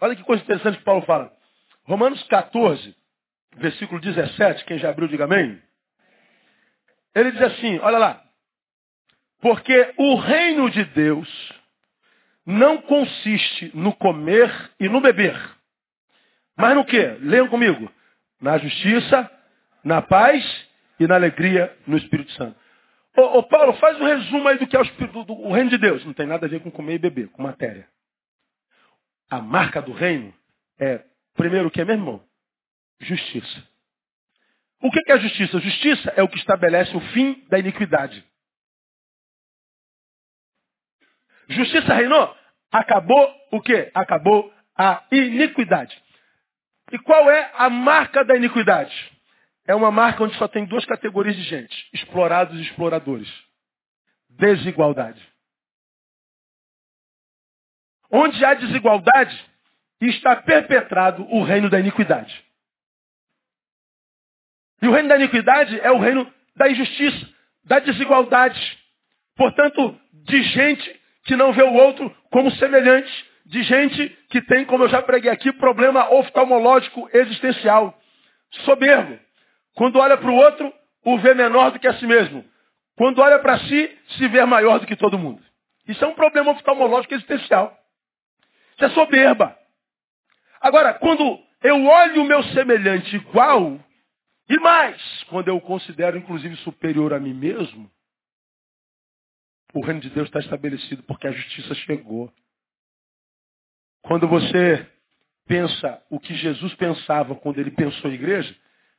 Speaker 1: Olha que coisa interessante que Paulo fala. Romanos 14, versículo 17, quem já abriu, diga amém. Ele diz assim, olha lá. Porque o reino de Deus não consiste no comer e no beber. Mas no que? Leiam comigo. Na justiça, na paz e na alegria no Espírito Santo. Ô, ô Paulo, faz um resumo aí do que é o, Espírito, do, o reino de Deus. Não tem nada a ver com comer e beber, com matéria. A marca do reino é, primeiro o que é, meu irmão? Justiça. O que é justiça? Justiça é o que estabelece o fim da iniquidade. Justiça reinou? Acabou o quê? Acabou a iniquidade. E qual é a marca da iniquidade? É uma marca onde só tem duas categorias de gente: explorados e exploradores. Desigualdade. Onde há desigualdade, está perpetrado o reino da iniquidade. E o reino da iniquidade é o reino da injustiça, da desigualdade. Portanto, de gente que não vê o outro como semelhante, de gente que tem, como eu já preguei aqui, problema oftalmológico existencial. Soberbo. Quando olha para o outro, o vê menor do que a si mesmo. Quando olha para si, se vê maior do que todo mundo. Isso é um problema oftalmológico existencial. Isso é soberba. Agora, quando eu olho o meu semelhante igual, e mais, quando eu o considero inclusive superior a mim mesmo, o reino de Deus está estabelecido porque a justiça chegou. Quando você pensa o que Jesus pensava quando ele pensou em igreja,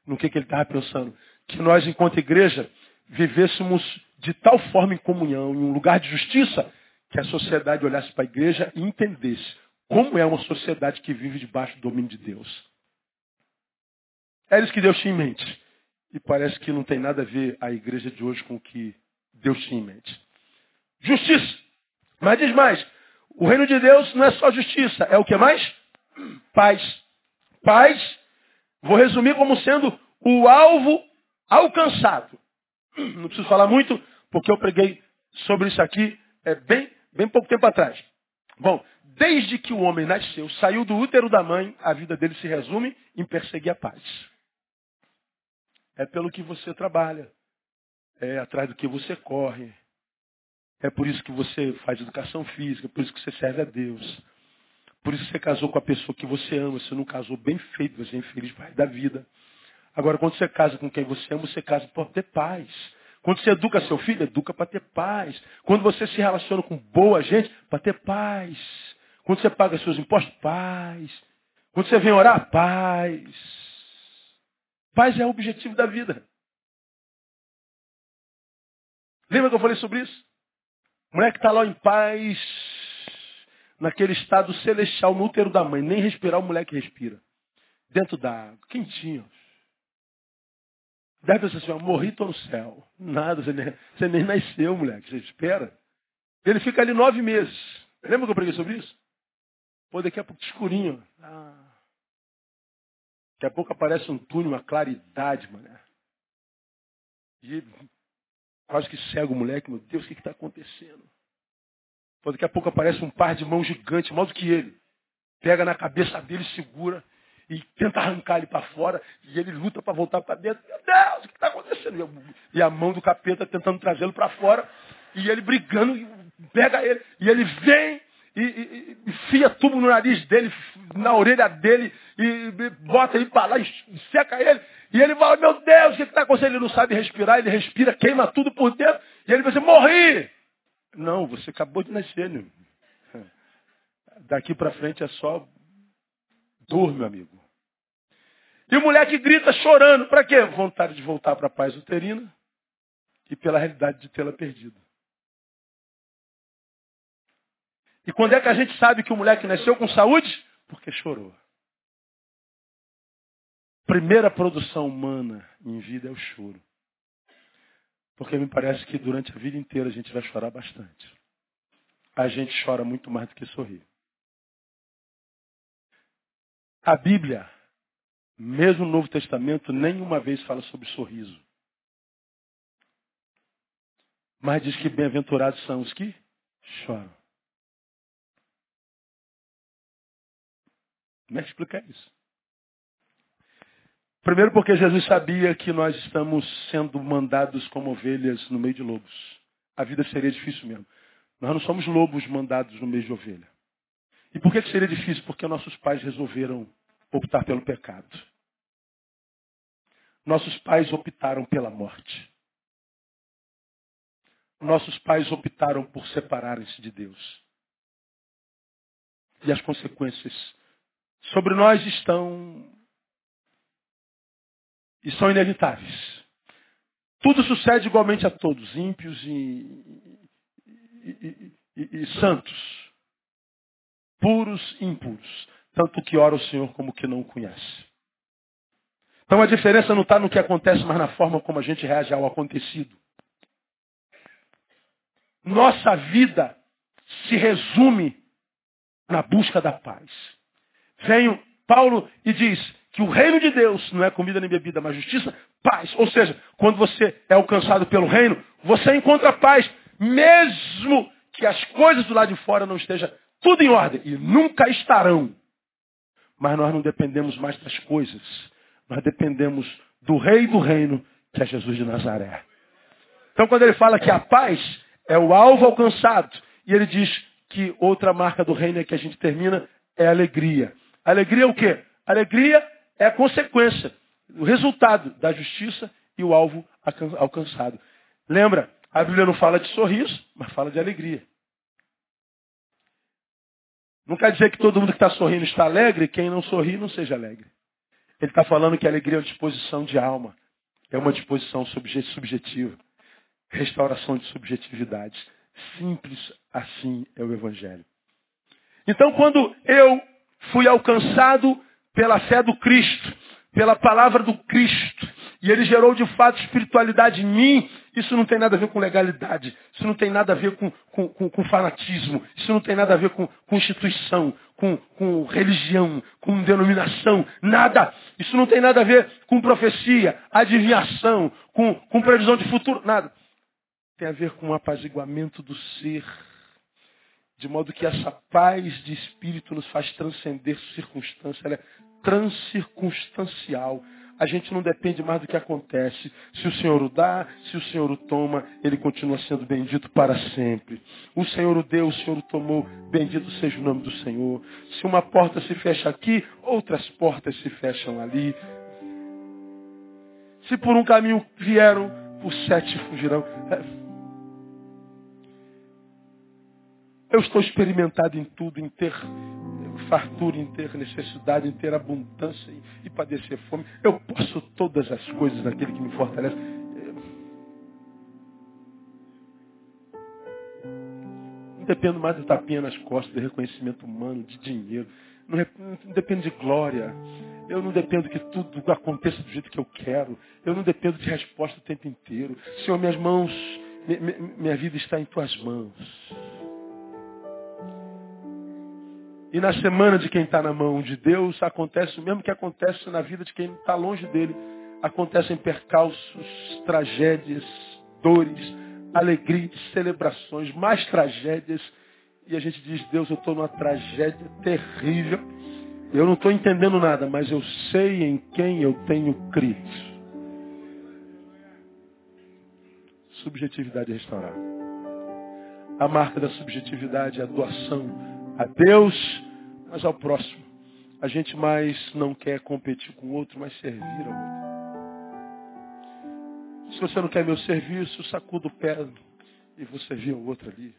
Speaker 1: no que, que ele estava pensando? Que nós, enquanto igreja, vivêssemos de tal forma em comunhão, em um lugar de justiça, que a sociedade olhasse para a igreja e entendesse como é uma sociedade que vive debaixo do domínio de Deus. É isso que Deus tinha em mente. E parece que não tem nada a ver a igreja de hoje com o que Deus tinha em mente. Justiça. Mas diz mais. O reino de Deus não é só justiça. É o que mais? Paz. Paz, vou resumir como sendo o alvo alcançado. Não preciso falar muito, porque eu preguei sobre isso aqui é, bem, bem pouco tempo atrás. Bom, desde que o homem nasceu, saiu do útero da mãe, a vida dele se resume em perseguir a paz. É pelo que você trabalha. É atrás do que você corre. É por isso que você faz educação física, é por isso que você serve a Deus. Por isso que você casou com a pessoa que você ama. Você não casou bem feito, você é infeliz para da vida. Agora, quando você casa com quem você ama, você casa para ter paz. Quando você educa seu filho, educa para ter paz. Quando você se relaciona com boa gente, para ter paz. Quando você paga seus impostos, paz. Quando você vem orar, paz. Paz é o objetivo da vida. Lembra que eu falei sobre isso? Mulher que está lá em paz, naquele estado celestial, no útero da mãe, nem respirar o moleque respira. Dentro da água, quentinho. Deve pensar assim, morri, estou no céu. Nada, você nem, você nem nasceu, moleque, você espera. Ele fica ali nove meses. Lembra que eu preguei sobre isso? Pô, daqui a pouco escurinho. Ah. Daqui a pouco aparece um túnel, uma claridade, mané. E quase que cega o moleque, meu Deus, o que está acontecendo? Pô, daqui a pouco aparece um par de mãos gigante, mais do que ele. Pega na cabeça dele, segura e tenta arrancar ele para fora. E ele luta para voltar para dentro. Meu Deus, o que está acontecendo? E a mão do capeta tentando trazê-lo para fora. E ele brigando, pega ele. E ele vem e, e, e fia tubo no nariz dele, na orelha dele, e, e bota ele para lá, e seca ele. E ele fala, meu Deus, o que está acontecendo? Ele não sabe respirar, ele respira, queima tudo por dentro. E ele vai dizer, morri! Não, você acabou de nascer, né? Daqui para frente é só dor, meu amigo. E o moleque grita chorando. Para quê? Vontade de voltar para a paz uterina e pela realidade de tê-la perdido. E quando é que a gente sabe que o moleque nasceu com saúde? Porque chorou. Primeira produção humana em vida é o choro. Porque me parece que durante a vida inteira a gente vai chorar bastante. A gente chora muito mais do que sorrir. A Bíblia, mesmo no Novo Testamento, nenhuma vez fala sobre sorriso. Mas diz que bem-aventurados são os que choram. Como é que explicar isso? Primeiro porque Jesus sabia que nós estamos sendo mandados como ovelhas no meio de lobos. a vida seria difícil mesmo. Nós não somos lobos mandados no meio de ovelha. E por que seria difícil? Porque nossos pais resolveram optar pelo pecado. Nossos pais optaram pela morte. Nossos pais optaram por separarem-se de Deus. E as consequências sobre nós estão e são inevitáveis. Tudo sucede igualmente a todos, ímpios e, e, e, e santos, puros e impuros, tanto que ora o Senhor como que não o conhece. Então a diferença não está no que acontece, mas na forma como a gente reage ao acontecido. Nossa vida se resume na busca da paz. Vem Paulo e diz que o reino de Deus não é comida nem bebida, mas justiça, paz. Ou seja, quando você é alcançado pelo reino, você encontra paz, mesmo que as coisas do lado de fora não estejam tudo em ordem. E nunca estarão. Mas nós não dependemos mais das coisas. Nós dependemos do rei do reino, que é Jesus de Nazaré. Então quando ele fala que a paz é o alvo alcançado, e ele diz que outra marca do reino é que a gente termina é alegria. Alegria é o quê? Alegria é a consequência, o resultado da justiça e o alvo alcançado. Lembra, a Bíblia não fala de sorriso, mas fala de alegria. Não quer dizer que todo mundo que está sorrindo está alegre, quem não sorri não seja alegre. Ele está falando que a alegria é uma disposição de alma, é uma disposição subjetiva, restauração de subjetividade. Simples assim é o Evangelho. Então, quando eu fui alcançado pela fé do Cristo, pela palavra do Cristo, e ele gerou de fato espiritualidade em mim, isso não tem nada a ver com legalidade, isso não tem nada a ver com, com, com, com fanatismo, isso não tem nada a ver com, com instituição, com, com religião, com denominação, nada. Isso não tem nada a ver com profecia, adivinhação, com, com previsão de futuro, nada. Tem a ver com o apaziguamento do ser de modo que essa paz de espírito nos faz transcender circunstâncias, ela é transcircunstancial. A gente não depende mais do que acontece. Se o Senhor o dá, se o Senhor o toma, ele continua sendo bendito para sempre. O Senhor o deu, o Senhor o tomou, bendito seja o nome do Senhor. Se uma porta se fecha aqui, outras portas se fecham ali. Se por um caminho vieram, por sete fugirão. Eu estou experimentado em tudo, em ter fartura, em ter necessidade, em ter abundância e padecer fome. Eu posso todas as coisas naquele que me fortalece. Não dependo mais de tapinha nas costas, de reconhecimento humano, de dinheiro. Não, não dependo de glória. Eu não dependo que tudo aconteça do jeito que eu quero. Eu não dependo de resposta o tempo inteiro. Senhor, minhas mãos, minha vida está em tuas mãos. E na semana de quem está na mão de Deus, acontece o mesmo que acontece na vida de quem está longe dele. Acontecem percalços, tragédias, dores, alegrias, celebrações, mais tragédias. E a gente diz, Deus, eu estou numa tragédia terrível. Eu não estou entendendo nada, mas eu sei em quem eu tenho crido. Subjetividade restaurada. A marca da subjetividade é a doação a Deus, mas ao próximo. A gente mais não quer competir com o outro, mas servir ao outro. Se você não quer meu serviço, sacuda o pé e vou servir ao outro ali.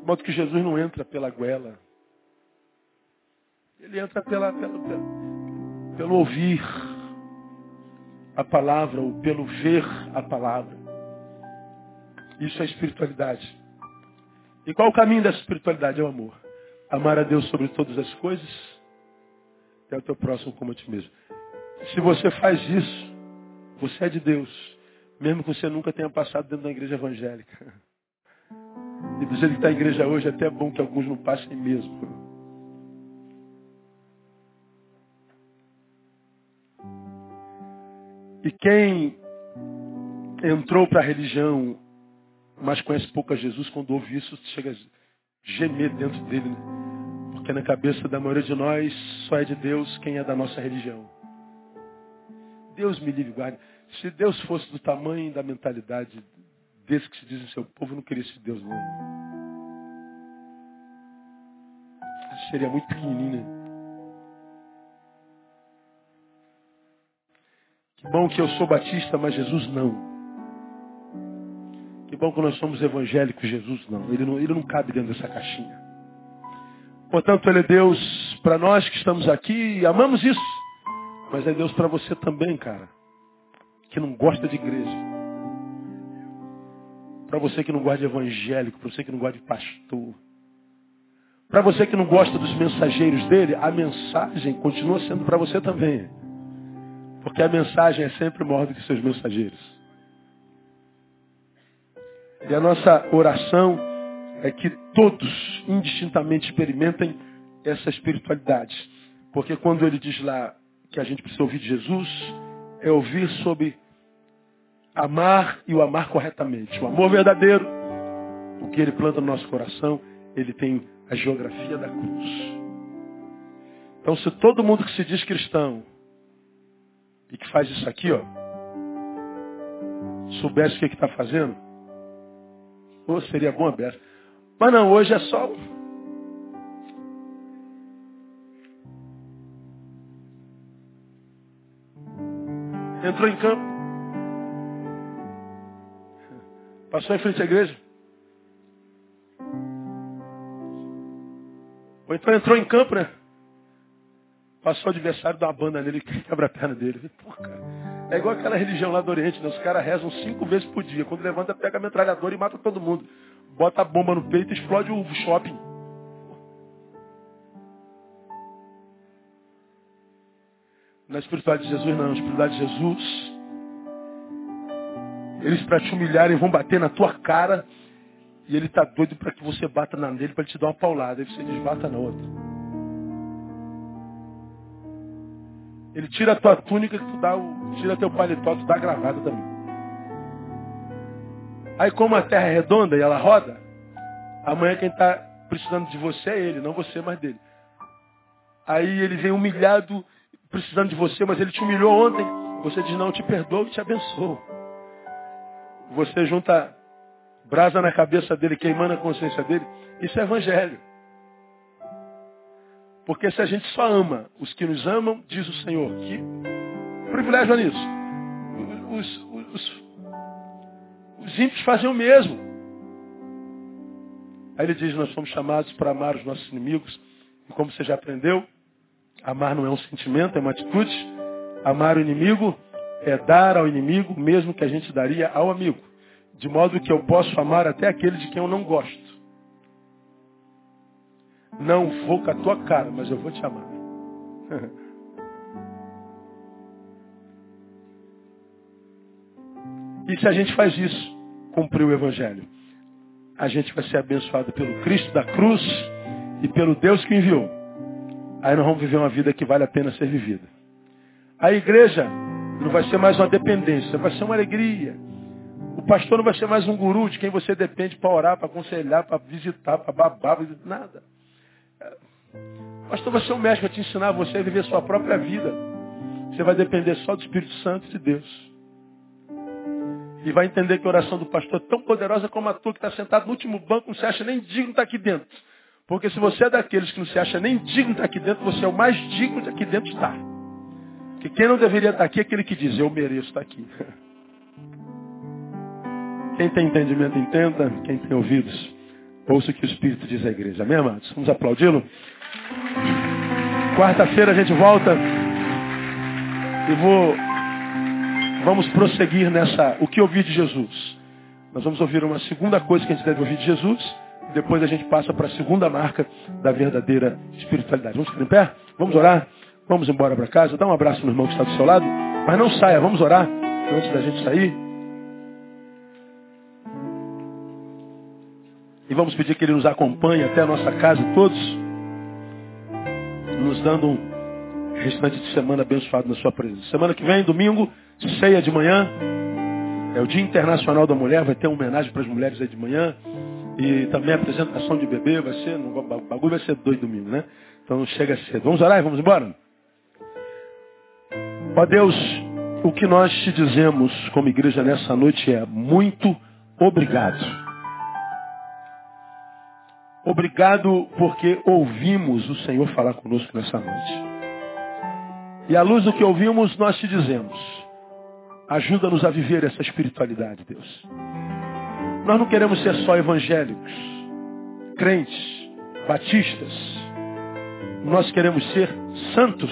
Speaker 1: De modo que Jesus não entra pela goela. Ele entra pela, pelo, pelo, pelo ouvir a palavra, ou pelo ver a palavra. Isso é espiritualidade. E qual o caminho dessa espiritualidade? É o amor. Amar a Deus sobre todas as coisas e ao teu próximo como a ti mesmo. Se você faz isso, você é de Deus, mesmo que você nunca tenha passado dentro da igreja evangélica. E do que está a igreja hoje, é até bom que alguns não passem mesmo. E quem entrou para a religião mas conhece pouco a Jesus, quando ouve isso, chega a gemer dentro dele. Né? Porque na cabeça da maioria de nós só é de Deus quem é da nossa religião. Deus me livre guarde. Se Deus fosse do tamanho da mentalidade desse que se diz em seu povo, não queria esse Deus não. Seria muito pequenininho. Né? Que bom que eu sou batista, mas Jesus não. Bom que nós somos evangélicos, Jesus não. Ele não, ele não cabe dentro dessa caixinha. Portanto, Ele é Deus para nós que estamos aqui e amamos isso. Mas é Deus para você também, cara. Que não gosta de igreja. Para você que não gosta de evangélico, para você que não gosta de pastor. Para você que não gosta dos mensageiros dele, a mensagem continua sendo para você também. Porque a mensagem é sempre maior do que seus mensageiros. E a nossa oração é que todos indistintamente experimentem essa espiritualidade. Porque quando ele diz lá que a gente precisa ouvir de Jesus, é ouvir sobre amar e o amar corretamente. O amor verdadeiro, o que ele planta no nosso coração, ele tem a geografia da cruz. Então, se todo mundo que se diz cristão e que faz isso aqui, ó, soubesse o que está fazendo, ou seria bom aberto. Mas não, hoje é só. Entrou em campo. Passou em frente à igreja. Ou então entrou em campo, né? Passou o adversário, uma banda nele, quebra a perna dele. Pô, cara. É igual aquela religião lá do Oriente, né? Os caras rezam cinco vezes por dia. Quando levanta, pega a metralhadora e mata todo mundo. Bota a bomba no peito e explode o shopping. Na espiritualidade de Jesus, não. Na espiritualidade de Jesus, eles para te humilharem vão bater na tua cara e ele está doido para que você bata na dele para te dar uma paulada. Aí você desbata na outra. Ele tira a tua túnica, que tu dá o, tira teu paletó, tu dá a gravata também. Aí como a terra é redonda e ela roda, amanhã quem está precisando de você é ele, não você mais dele. Aí ele vem humilhado, precisando de você, mas ele te humilhou ontem. Você diz, não, te perdoo e te abençoo. Você junta brasa na cabeça dele, queimando a consciência dele. Isso é evangelho. Porque se a gente só ama os que nos amam, diz o Senhor, que privilégio é nisso. Os, os, os ímpios fazem o mesmo. Aí ele diz, nós somos chamados para amar os nossos inimigos. E como você já aprendeu, amar não é um sentimento, é uma atitude. Amar o inimigo é dar ao inimigo o mesmo que a gente daria ao amigo. De modo que eu posso amar até aquele de quem eu não gosto. Não vou com a tua cara, mas eu vou te amar. e se a gente faz isso, cumprir o Evangelho, a gente vai ser abençoado pelo Cristo da cruz e pelo Deus que enviou. Aí nós vamos viver uma vida que vale a pena ser vivida. A igreja não vai ser mais uma dependência, vai ser uma alegria. O pastor não vai ser mais um guru de quem você depende para orar, para aconselhar, para visitar, para babar, nada. Pastor, você é um mestre para te ensinar você a viver sua própria vida. Você vai depender só do Espírito Santo de Deus. E vai entender que a oração do pastor é tão poderosa como a tua que está sentado no último banco, não se acha nem digno estar aqui dentro. Porque se você é daqueles que não se acha nem digno estar aqui dentro, você é o mais digno de aqui dentro estar. Porque quem não deveria estar aqui é aquele que diz, eu mereço estar aqui. Quem tem entendimento, entenda. Quem tem ouvidos, Ouça o que o Espírito diz à igreja. Amém, amados? Vamos aplaudi-lo? Quarta-feira a gente volta e vou. Vamos prosseguir nessa. O que ouvir de Jesus? Nós vamos ouvir uma segunda coisa que a gente deve ouvir de Jesus. E depois a gente passa para a segunda marca da verdadeira espiritualidade. Vamos ficar em pé? Vamos orar? Vamos embora para casa? Dá um abraço no irmão que está do seu lado. Mas não saia, vamos orar antes da gente sair. E vamos pedir que Ele nos acompanhe até a nossa casa todos, nos dando um restante de semana abençoado na sua presença. Semana que vem, domingo, ceia de manhã. É o Dia Internacional da Mulher, vai ter uma homenagem para as mulheres aí de manhã. E também a apresentação de bebê, vai ser, o bagulho vai ser dois domingo, né? Então chega cedo. Vamos orar e vamos embora? Ó Deus, O que nós te dizemos como igreja nessa noite é muito obrigado. Obrigado porque ouvimos o Senhor falar conosco nessa noite. E à luz do que ouvimos, nós te dizemos: ajuda-nos a viver essa espiritualidade, Deus. Nós não queremos ser só evangélicos, crentes, batistas. Nós queremos ser santos.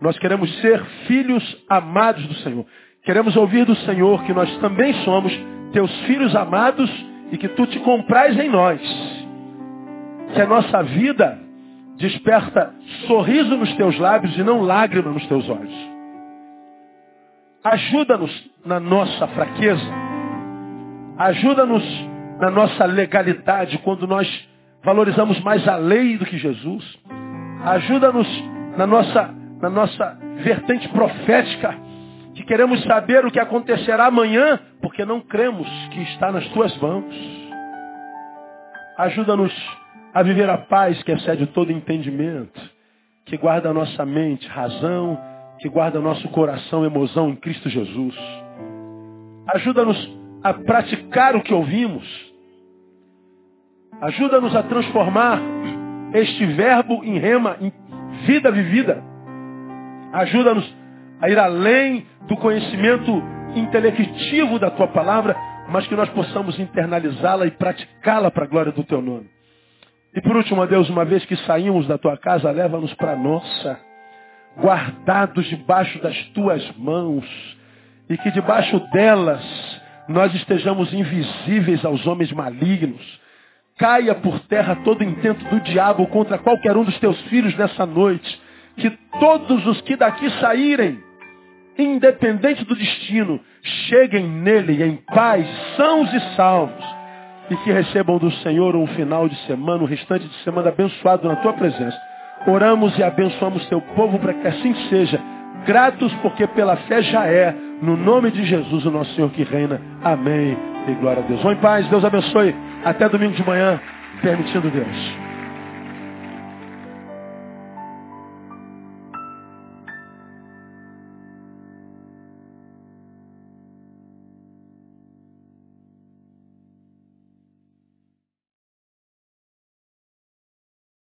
Speaker 1: Nós queremos ser filhos amados do Senhor. Queremos ouvir do Senhor que nós também somos teus filhos amados e que tu te comprais em nós. Que a nossa vida desperta sorriso nos teus lábios e não lágrima nos teus olhos. Ajuda-nos na nossa fraqueza. Ajuda-nos na nossa legalidade, quando nós valorizamos mais a lei do que Jesus. Ajuda-nos na nossa, na nossa vertente profética, que queremos saber o que acontecerá amanhã, porque não cremos que está nas tuas mãos. Ajuda-nos a viver a paz que excede todo entendimento, que guarda a nossa mente, razão, que guarda nosso coração, emoção em Cristo Jesus. Ajuda-nos a praticar o que ouvimos. Ajuda-nos a transformar este verbo em rema, em vida vivida. Ajuda-nos a ir além do conhecimento intelectivo da tua palavra, mas que nós possamos internalizá-la e praticá-la para a glória do teu nome. E por último, Deus, uma vez que saímos da tua casa, leva-nos para a nossa, guardados debaixo das tuas mãos, e que debaixo delas nós estejamos invisíveis aos homens malignos. Caia por terra todo intento do diabo contra qualquer um dos teus filhos nessa noite. Que todos os que daqui saírem, independente do destino, cheguem nele em paz, sãos e salvos. E que recebam do Senhor um final de semana, um restante de semana abençoado na tua presença. Oramos e abençoamos teu povo para que assim seja. Gratos porque pela fé já é. No nome de Jesus, o nosso Senhor que reina. Amém. E glória a Deus. Vão em paz. Deus abençoe. Até domingo de manhã, permitindo Deus.